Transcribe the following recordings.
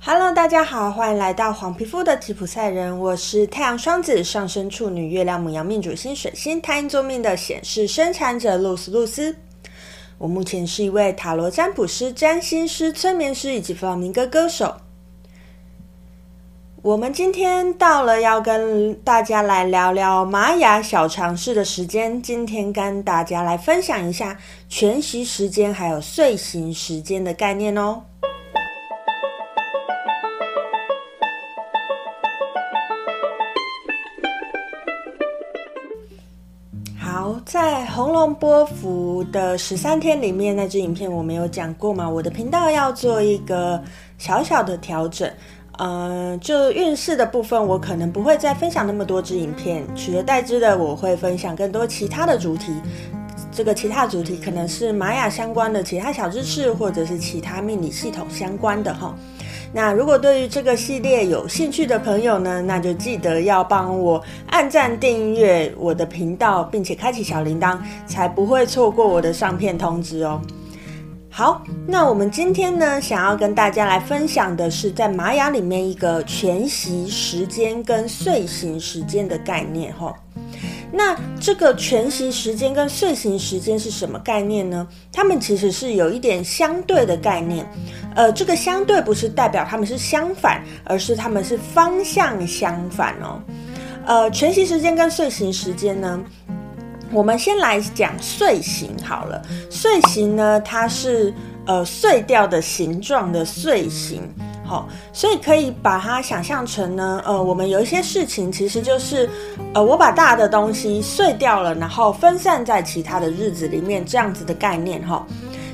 Hello，大家好，欢迎来到黄皮肤的吉普赛人。我是太阳双子上升处女、月亮牡羊命主星水星太阴座命的显示生产者露丝露丝。我目前是一位塔罗占卜师、占星师、催眠师以及弗朗明哥歌手。我们今天到了要跟大家来聊聊玛雅小常识的时间。今天跟大家来分享一下全息时间还有岁型时间的概念哦。红龙波符的十三天里面，那支影片我没有讲过嘛？我的频道要做一个小小的调整，嗯、就运势的部分，我可能不会再分享那么多支影片，取而代之的，我会分享更多其他的主题。这个其他主题可能是玛雅相关的其他小知识，或者是其他命理系统相关的哈。那如果对于这个系列有兴趣的朋友呢，那就记得要帮我按赞、订阅我的频道，并且开启小铃铛，才不会错过我的上片通知哦。好，那我们今天呢，想要跟大家来分享的是在玛雅里面一个全息时间跟岁型时间的概念哈。那这个全息时间跟岁型时间是什么概念呢？它们其实是有一点相对的概念，呃，这个相对不是代表它们是相反，而是它们是方向相反哦。呃，全息时间跟岁型时间呢，我们先来讲睡型好了。睡型呢，它是呃碎掉的形状的睡型。好，所以可以把它想象成呢，呃，我们有一些事情其实就是，呃，我把大的东西碎掉了，然后分散在其他的日子里面，这样子的概念哈。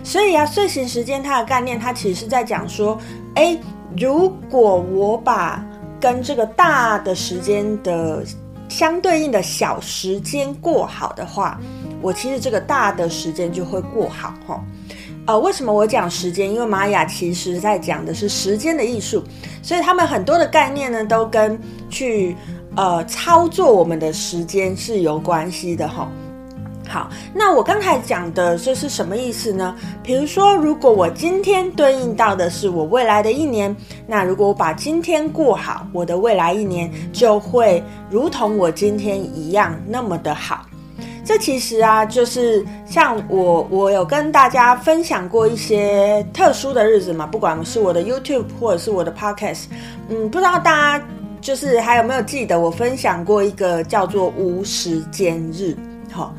所以啊，岁型时间它的概念，它其实是在讲说，诶，如果我把跟这个大的时间的相对应的小时间过好的话，我其实这个大的时间就会过好哈。呃，为什么我讲时间？因为玛雅其实在讲的是时间的艺术，所以他们很多的概念呢，都跟去呃操作我们的时间是有关系的哈。好，那我刚才讲的这是什么意思呢？比如说，如果我今天对应到的是我未来的一年，那如果我把今天过好，我的未来一年就会如同我今天一样那么的好。这其实啊，就是像我，我有跟大家分享过一些特殊的日子嘛，不管是我的 YouTube 或者是我的 Podcast，嗯，不知道大家就是还有没有记得我分享过一个叫做无时间日，好、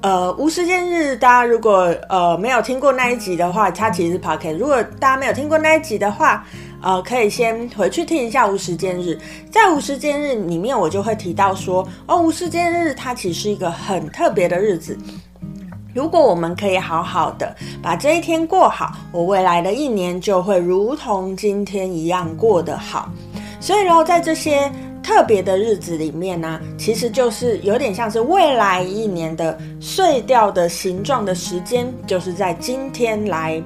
呃，无时间日，大家如果呃没有听过那一集的话，它其实是 Podcast，如果大家没有听过那一集的话。呃，可以先回去听一下无时间日，在无时间日里面，我就会提到说，哦，无时间日它其实是一个很特别的日子。如果我们可以好好的把这一天过好，我未来的一年就会如同今天一样过得好。所以呢，在这些特别的日子里面呢，其实就是有点像是未来一年的碎掉的形状的时间，就是在今天来。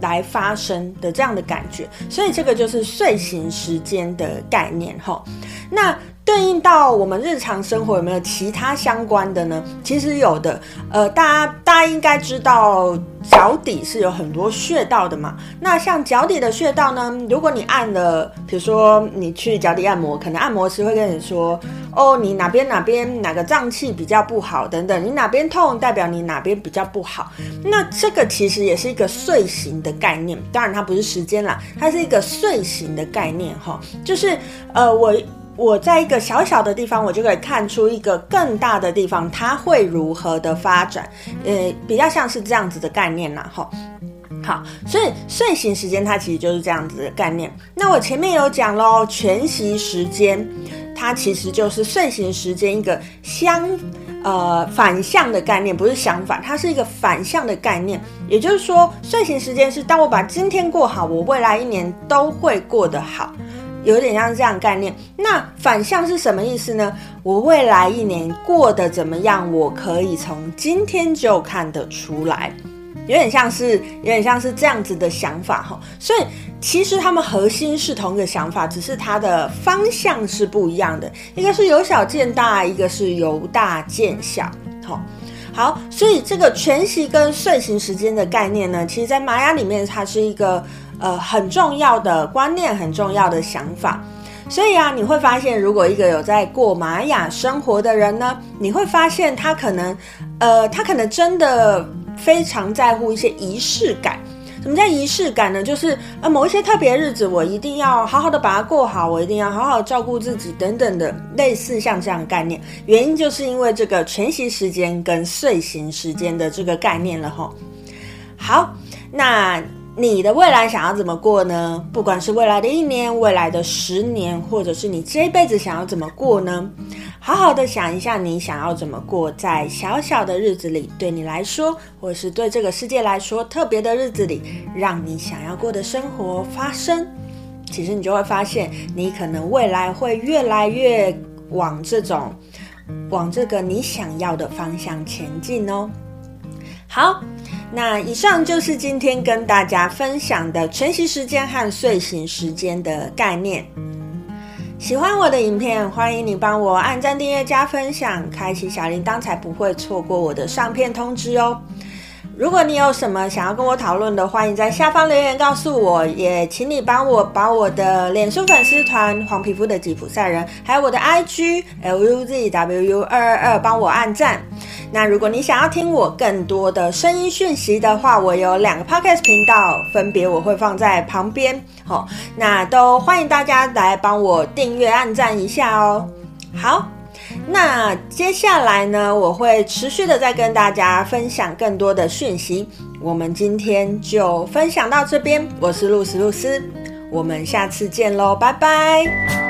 来发生的这样的感觉，所以这个就是睡醒时间的概念哈。那对应到我们日常生活有没有其他相关的呢？其实有的，呃，大家大家应该知道脚底是有很多穴道的嘛。那像脚底的穴道呢，如果你按了，比如说你去脚底按摩，可能按摩师会跟你说，哦，你哪边哪边哪个脏器比较不好等等，你哪边痛代表你哪边比较不好。那这个其实也是一个睡型的概念，当然它不是时间啦，它是一个睡型的概念哈，就是呃我。我在一个小小的地方，我就可以看出一个更大的地方，它会如何的发展？呃，比较像是这样子的概念呐，哈。好，所以岁型时间它其实就是这样子的概念。那我前面有讲喽，全息时间它其实就是岁型时间一个相呃反向的概念，不是相反，它是一个反向的概念。也就是说，岁型时间是当我把今天过好，我未来一年都会过得好。有点像这样概念，那反向是什么意思呢？我未来一年过得怎么样？我可以从今天就看得出来，有点像是有点像是这样子的想法哈。所以其实他们核心是同一个想法，只是它的方向是不一样的。一个是由小见大，一个是由大见小。好，好，所以这个全息跟睡行时间的概念呢，其实在玛雅里面它是一个。呃很重要的观念，很重要的想法。所以啊，你会发现，如果一个有在过玛雅生活的人呢，你会发现他可能，呃，他可能真的非常在乎一些仪式感。什么叫仪式感呢？就是呃，某一些特别日子，我一定要好好的把它过好，我一定要好好照顾自己等等的，类似像这样的概念。原因就是因为这个全息时间跟睡醒时间的这个概念了齁。好，那。你的未来想要怎么过呢？不管是未来的一年、未来的十年，或者是你这一辈子想要怎么过呢？好好的想一下，你想要怎么过，在小小的日子里，对你来说，或是对这个世界来说特别的日子里，让你想要过的生活发生。其实你就会发现，你可能未来会越来越往这种，往这个你想要的方向前进哦。好。那以上就是今天跟大家分享的全息时间和睡醒时间的概念。喜欢我的影片，欢迎你帮我按赞、订阅、加分享，开启小铃铛，才不会错过我的上片通知哦。如果你有什么想要跟我讨论的，欢迎在下方留言告诉我，也请你帮我把我的脸书粉丝团“黄皮肤的吉普赛人”还有我的 IG LUZWU 二二二帮我按赞。那如果你想要听我更多的声音讯息的话，我有两个 podcast 频道，分别我会放在旁边，好，那都欢迎大家来帮我订阅、按赞一下哦。好，那接下来呢，我会持续的再跟大家分享更多的讯息。我们今天就分享到这边，我是露丝露丝，我们下次见喽，拜拜。